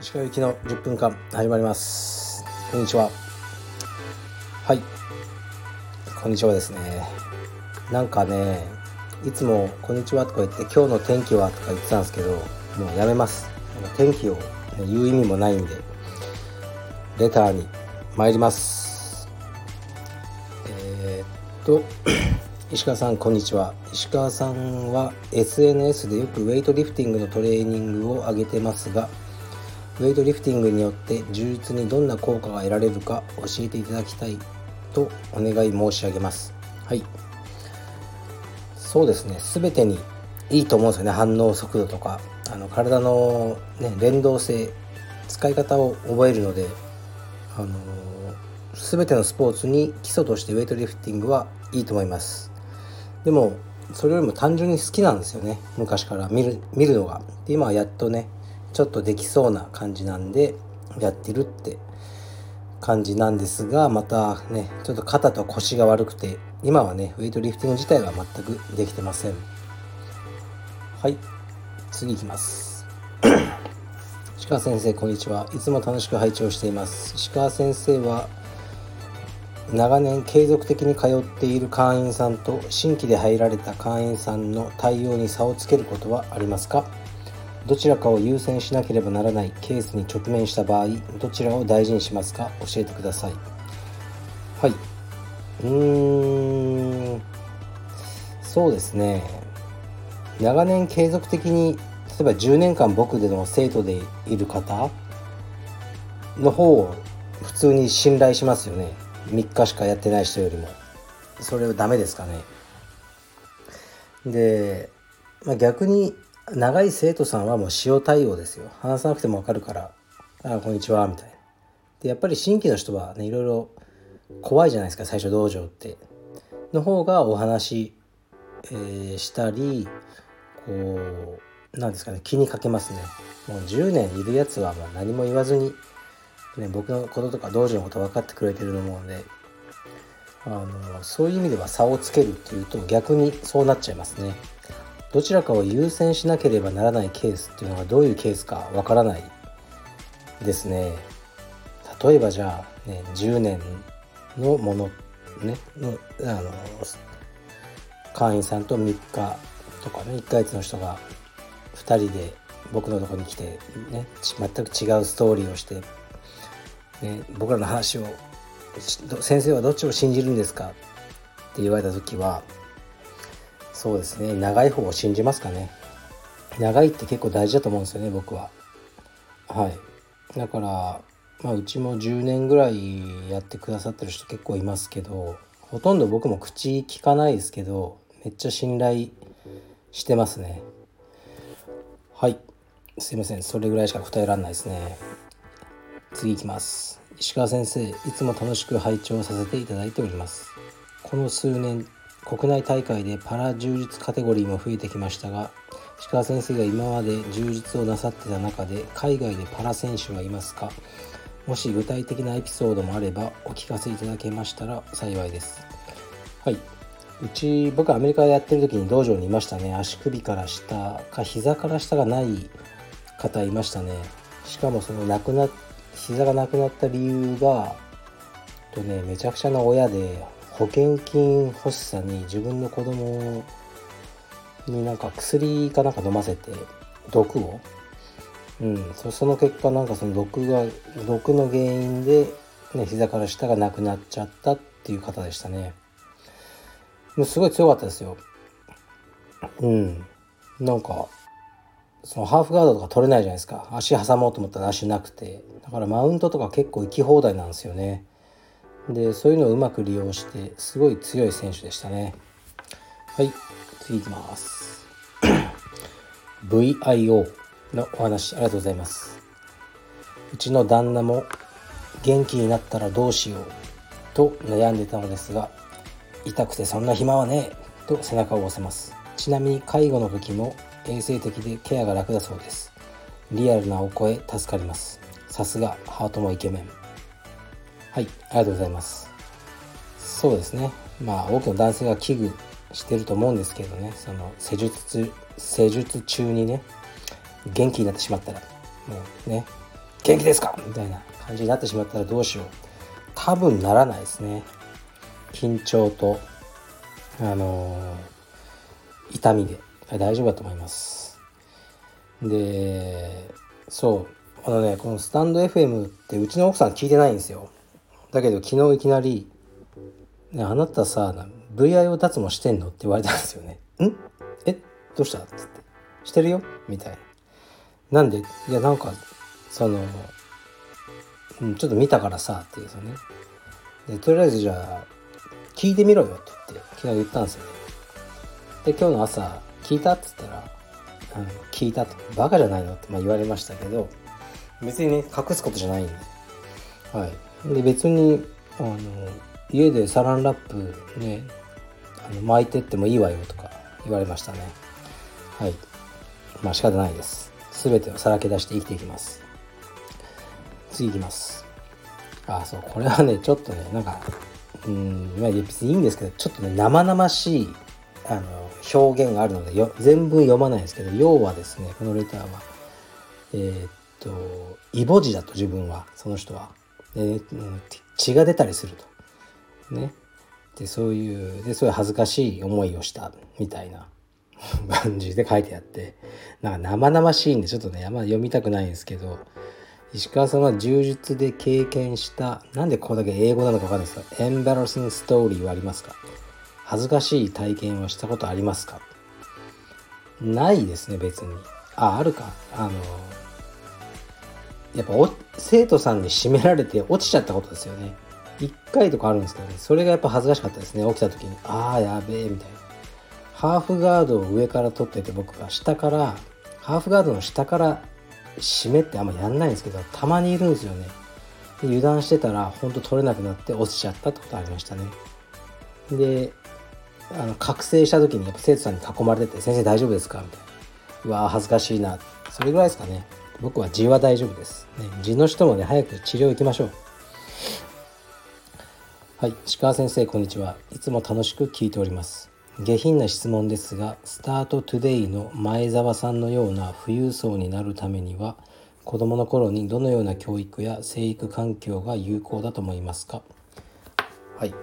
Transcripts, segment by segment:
石川行きの10分間始まります。こんにちは。はい。こんにちはですね。なんかねいつも「こんにちは」とか言って「今日の天気は?」とか言ってたんですけどもうやめます。天気を、言う意味もないんでレターに参ります。えー、っと石川さんこんにちは。石川さんは SNS でよくウェイトリフティングのトレーニングを上げてますがウェイトリフティングによって充実にどんな効果が得られるか教えていただきたいとお願い申し上げます。はい。そうですね。全てにいいと思うんですよね。反応速度とか。あの体の、ね、連動性使い方を覚えるので。あの全てのスポーツに基礎としてウェイトリフティングはいいと思いますでもそれよりも単純に好きなんですよね。昔から。見る見るのが。で今はやっとねちょっとできそうな感じなんでやってるって感じなんですがまたねちょっと肩と腰が悪くて今はねウェイトリフティング自体は全くできてません。はい。次いきます。石川先生こんにちは。いつも楽しく拝聴しています。石川先生は長年継続的に通っている会員さんと新規で入られた会員さんの対応に差をつけることはありますか？どちらかを優先しなければならないケースに直面した場合どちらを大事にしますか？教えてください。はい。うーん。そうですね。長年継続的に例えば10年間僕での生徒でいる方の方を普通に信頼しますよね。3日しかやってない人よりも。それはダメですかね。で、まあ、逆に長い生徒さんはもう塩対応ですよ。話さなくても分かるから「あこんにちは」みたいな。でやっぱり新規の人はねいろいろ怖いじゃないですか最初道場って。の方がお話、えー、したりこうなんですかね気にかけますね。もう10年いるやつはもう何も言わずに、ね、僕のこととか道場のこと分かってくれてると思うのであのそういう意味では差をつけるっていうと逆にそうなっちゃいますね。どちらかを優先しなければならないケースっていうのがどういうケースかわからないですね。例えばじゃあね10年のものねのあの会員さんと3日とかね1ヶ月の人が2人で僕のとこに来てね全く違うストーリーをして、ね、僕らの話を先生はどっちを信じるんですか？って言われた時はそうですね長い方を信じますかね。長いって結構大事だと思うんですよね僕は。はい。だからまあうちも10年ぐらいやってくださってる人結構いますけどほとんど僕も口聞かないですけどめっちゃ信頼してますね。はい。すいません。それぐらいしか答えられないですね。次いきます。石川先生いつも楽しく拝聴させていただいております。この数年国内大会でパラ充実カテゴリーも増えてきましたが石川先生が今まで充実をなさってた中で海外でパラ選手はいますかもし具体的なエピソードもあればお聞かせいただけましたら幸いです。はい。うち僕アメリカでやってる時に道場にいましたね。足首から下か膝から下がない方いましたね。しかもその亡くなっ膝がなくなった理由がとねめちゃくちゃな親で保険金欲しさに自分の子供になんか薬かなんか飲ませて毒を。うんその結果なんかその毒が毒の原因で、ね、膝から下がなくなっちゃったっていう方でしたね。もうすごい強かったですよ。うん。なんかそのハーフガードとか取れないじゃないですか。足挟もうと思ったら足なくて。だからマウントとか結構行き放題なんですよね。でそういうのをうまく利用してすごい強い選手でしたね。はい次いきます。VIO のお話ありがとうございます。うちの旦那も元気になったらどうしようと悩んでたのですが痛くてそんな暇はねえと背中を押せます。ちなみに介護の時も衛生的でケアが楽だそうです。リアルなお声助かります。さすがハートもイケメン。はいありがとうございます。そうですね。まあ多くの男性が危惧してると思うんですけどね。その施術施術中にね元気になってしまったらもうね元気ですか？みたいな感じになってしまったらどうしよう。多分ならないですね。緊張とあのー、痛みで。大丈夫だと思います。でそう。あのねこのスタンド FM ってうちの奥さん聞いてないんですよ。だけど昨日いきなり「ね、あなたさ VIO 脱毛してんの?」って言われたんですよね「ん？え？どうした?」っつって「してるよ」みたいな。なんでいやなんかその、うん、ちょっと見たからさっていうですよね。でとりあえずじゃあ聞いてみろよって言って昨日言ったんですよね。で今日の朝聞いたっつったら「うん、聞いた」と「バカじゃないの?」ってまあ言われましたけど別にね隠すことじゃないんで。はい。で別にあの家でサランラップねあの巻いてってもいいわよとか言われましたね。はい。まあ仕方ないです。全てをさらけ出して生きていきます。次いきます。あそうこれはねちょっとねなんかうんまあ別にいいんですけどちょっとね生々しいあの表現があるのでよ全文読まないですけど要はですねこのレターはえー、っとイボ痔だと自分はその人は、で血が出たりすると。ね。でそういうでそういう恥ずかしい思いをしたみたいな 感じで書いてあってなんか生々しいんでちょっとねあんま読みたくないんですけど石川さんは柔術で経験したなんでここだけ英語なのか分かんないですがエンバラシングストーリーはありますか？恥ずかしい体験をしたことありますか？ないですね別に。ああるか。あのやっぱ生徒さんに締められて落ちちゃったことですよね。1回とかあるんですけどね。それがやっぱ恥ずかしかったですね。起きた時にああやべえみたいな。ハーフガードを上から取ってて僕が下からハーフガードの下から締めってあんまやんないんですけどたまにいるんですよね。油断してたらほんと取れなくなって落ちちゃったってことありましたね。であの覚醒した時にやっぱ生徒さんに囲まれてて「先生大丈夫ですか?」みたいなうわ恥ずかしいなそれぐらいですかね。僕は痔は大丈夫です、ね、の人もね早く治療行きましょう。はい。石川先生こんにちは。いつも楽しく聞いております。下品な質問ですがスタートトゥデイの前澤さんのような富裕層になるためには子供の頃にどのような教育や生育環境が有効だと思いますか？はい。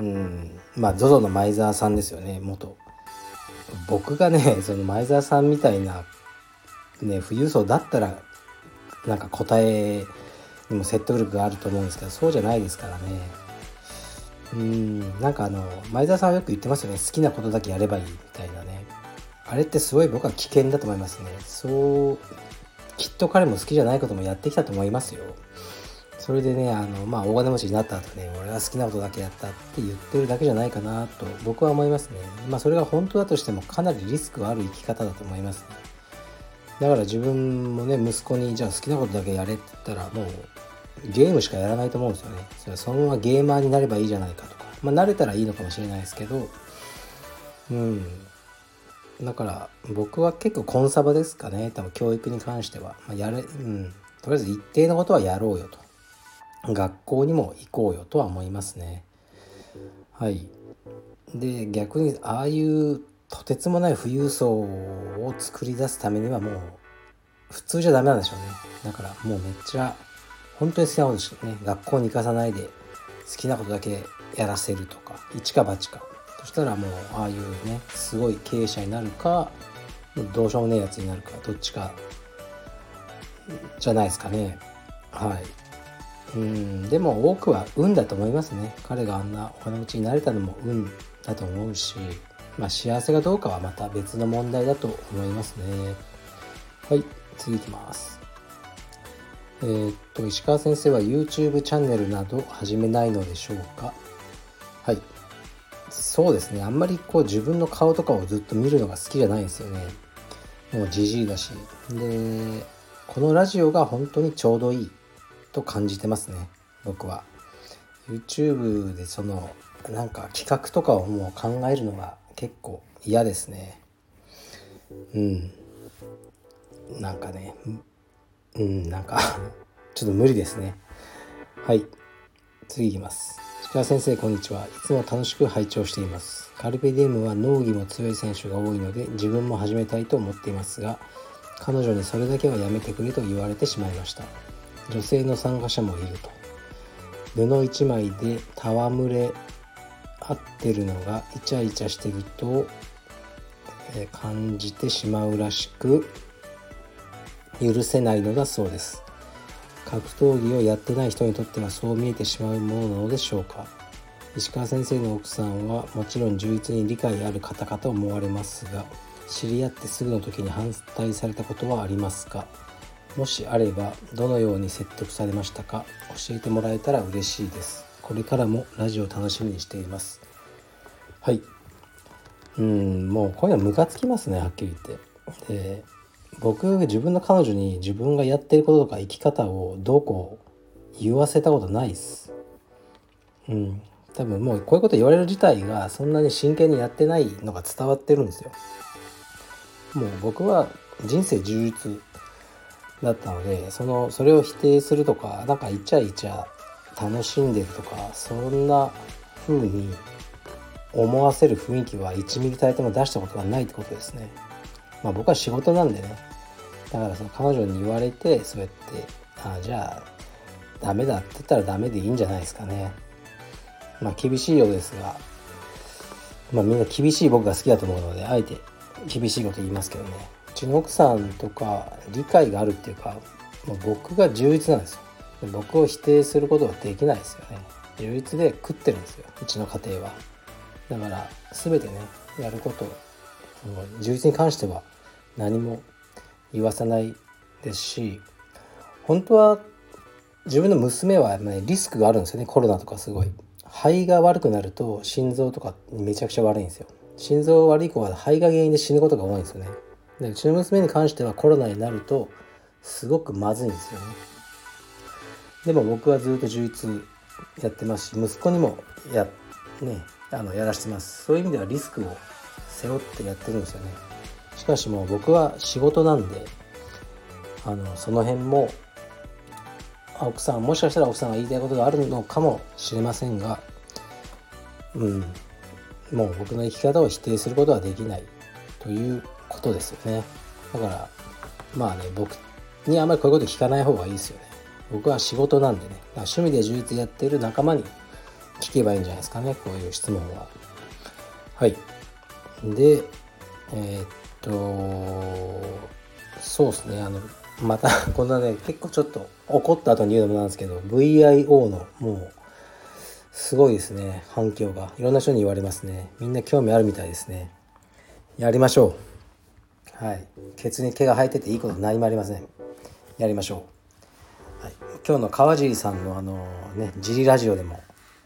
うん。まあ ZOZO の前澤さんですよね元。僕がねその前澤さんみたいなね富裕層だったらなんか答えにも説得力があると思うんですけどそうじゃないですからね。うんなんかあの前澤さんはよく言ってますよね。好きなことだけやればいいみたいなね。あれってすごい僕は危険だと思いますね。そうきっと彼も好きじゃないこともやってきたと思いますよ。それでねあのまあ大金持ちになった後ね俺は好きなことだけやったって言ってるだけじゃないかなと僕は思いますねまあそれが本当だとしてもかなりリスクがある生き方だと思いますねだから自分もね息子にじゃあ好きなことだけやれって言ったらもうゲームしかやらないと思うんですよね。それはそのままゲーマーになればいいじゃないかとか。まあ、慣れたらいいのかもしれないですけど、うん。だから僕は結構コンサバですかね。多分教育に関しては。まあ、やれ、うん。とりあえず一定のことはやろうよと。学校にも行こうよとは思いますね。はい。で、逆にああいうとてつもない富裕層を作り出すためにはもう普通じゃダメなんでしょうね。だからもうめっちゃ本当に好きなことしかね学校に行かさないで好きなことだけやらせるとか一か八かそしたらもうああいうねすごい経営者になるかどうしようもねえやつになるかどっちかじゃないですかねはいうんでも多くは運だと思いますね。彼があんなお金持ちになれたのも運だと思うしまあ幸せがどうかはまた別の問題だと思いますね。はい次いきます。えー、っと石川先生は YouTube チャンネルなど始めないのでしょうか？はい。そうですね。あんまりこう自分の顔とかをずっと見るのが好きじゃないんですよね。もうじじいだし。でこのラジオが本当にちょうどいい。と感じてますね僕は。YouTube でそのなんか企画とかをもう考えるのが結構嫌ですね。うん。なんかねうんなんか ちょっと無理ですね。はい。次いきます。石川先生こんにちは。いつも楽しく拝聴しています。カルペディウムは農技も強い選手が多いので自分も始めたいと思っていますが彼女にそれだけはやめてくれと言われてしまいました。女性の参加者もいると。布一枚で戯れ合ってるのがイチャイチャしてると、え感じてしまうらしく許せないのだそうです。格闘技をやってない人にとってはそう見えてしまうものなのでしょうか。石川先生の奥さんはもちろん充実に理解ある方かと思われますが知り合ってすぐの時に反対されたことはありますか。もしあればどのように説得されましたか教えてもらえたら嬉しいです。これからもラジオ楽しみにしています。はい。うんもうこういうのムカつきますねはっきり言って。で僕自分の彼女に自分がやってることとか生き方をどうこう言わせたことないっす。うん。多分もうこういうこと言われる自体がそんなに真剣にやってないのが伝わってるんですよ。もう僕は人生充実だったのでそのそれを否定するとかなんかイチャイチャ楽しんでるとかそんな風に思わせる雰囲気は1ミリたりとも出したことがないってことですね。まあ僕は仕事なんでねだからその彼女に言われてそうやってああじゃあダメだって言ったらダメでいいんじゃないですかね。まあ厳しいようですが、まあみんな厳しい僕が好きだと思うので、あえて厳しいこと言いますけどね。うちの奥さんとか理解があるっていうか、もう僕が充実なんですよ。僕を否定することはできないですよね。充実で食ってるんですよ、うちの家庭は。だから全てね、やること、充実に関しては何も言わさないですし、本当は自分の娘は、ね、リスクがあるんですよねコロナとかすごい肺が悪くなると心臓とかめちゃくちゃ悪いんですよ心臓悪い子は肺が原因で死ぬことが多いんですよねでうちの娘に関してはコロナになるとすごくまずいんですよね。でも僕はずっと充実やってますし息子にもや,、ね、あのやらしてます。そういう意味ではリスクを背負ってやってるんですよね。しかしもう僕は仕事なんであのその辺も奥さんもしかしたら奥さんが言いたいことがあるのかもしれませんがうんもう僕の生き方を否定することはできないということですよね。だからまあね僕にあんまりこういうこと聞かない方がいいですよね。僕は仕事なんでね。趣味で充実やってる仲間に聞けばいいんじゃないですかね。こういう質問は。はい。でえー、っとそうですね。あのまた こんなね結構ちょっと怒った後に言うのもなんですけど VIO のもうすごいですね。反響が。いろんな人に言われますね。みんな興味あるみたいですね。やりましょう。はい。ケツに毛が生えてていいこと何もありません。やりましょう、はい、今日の川尻さんのあのねジリラジオでも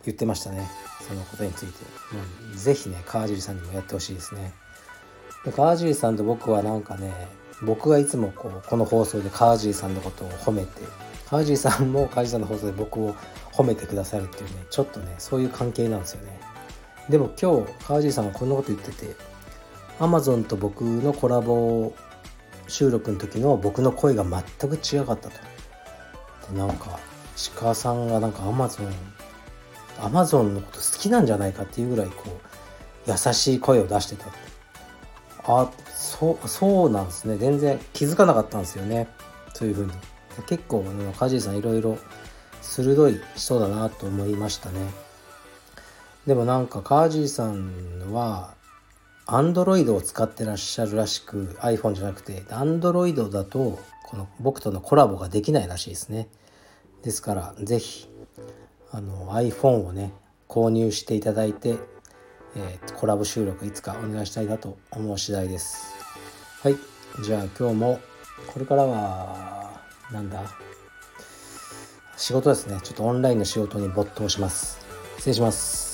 言ってましたね。そのことについて。もうぜひね川尻さんにもやってほしいですね。川尻さんと僕はなんかね僕がいつもこうこの放送で川尻さんのことを褒めて川尻さんも川尻さんの放送で僕を褒めてくださるっていうねちょっとねそういう関係なんですよね。でも今日川尻さんはこんなこと言ってて Amazon と僕のコラボ収録の時の僕の声が全く違かったと。なんか石川さんがなんか Amazon Amazon のこと好きなんじゃないかっていうぐらいこう優しい声を出してたあそうそうなんですね。全然気づかなかったんですよね。そういうふうに。結構ね梶さんいろいろ鋭い人だなと思いましたね。でもなんかカージーさんはアンドロイドを使ってらっしゃるらしく iPhone じゃなくてアンドロイドだとこの僕とのコラボができないらしいですね。ですから是非あの iPhone をね購入していただいてえー、コラボ収録いつかお願いしたいなと思う次第です。はい。じゃあ今日もこれからはなんだ仕事ですね。ちょっとオンラインの仕事に没頭します。失礼します。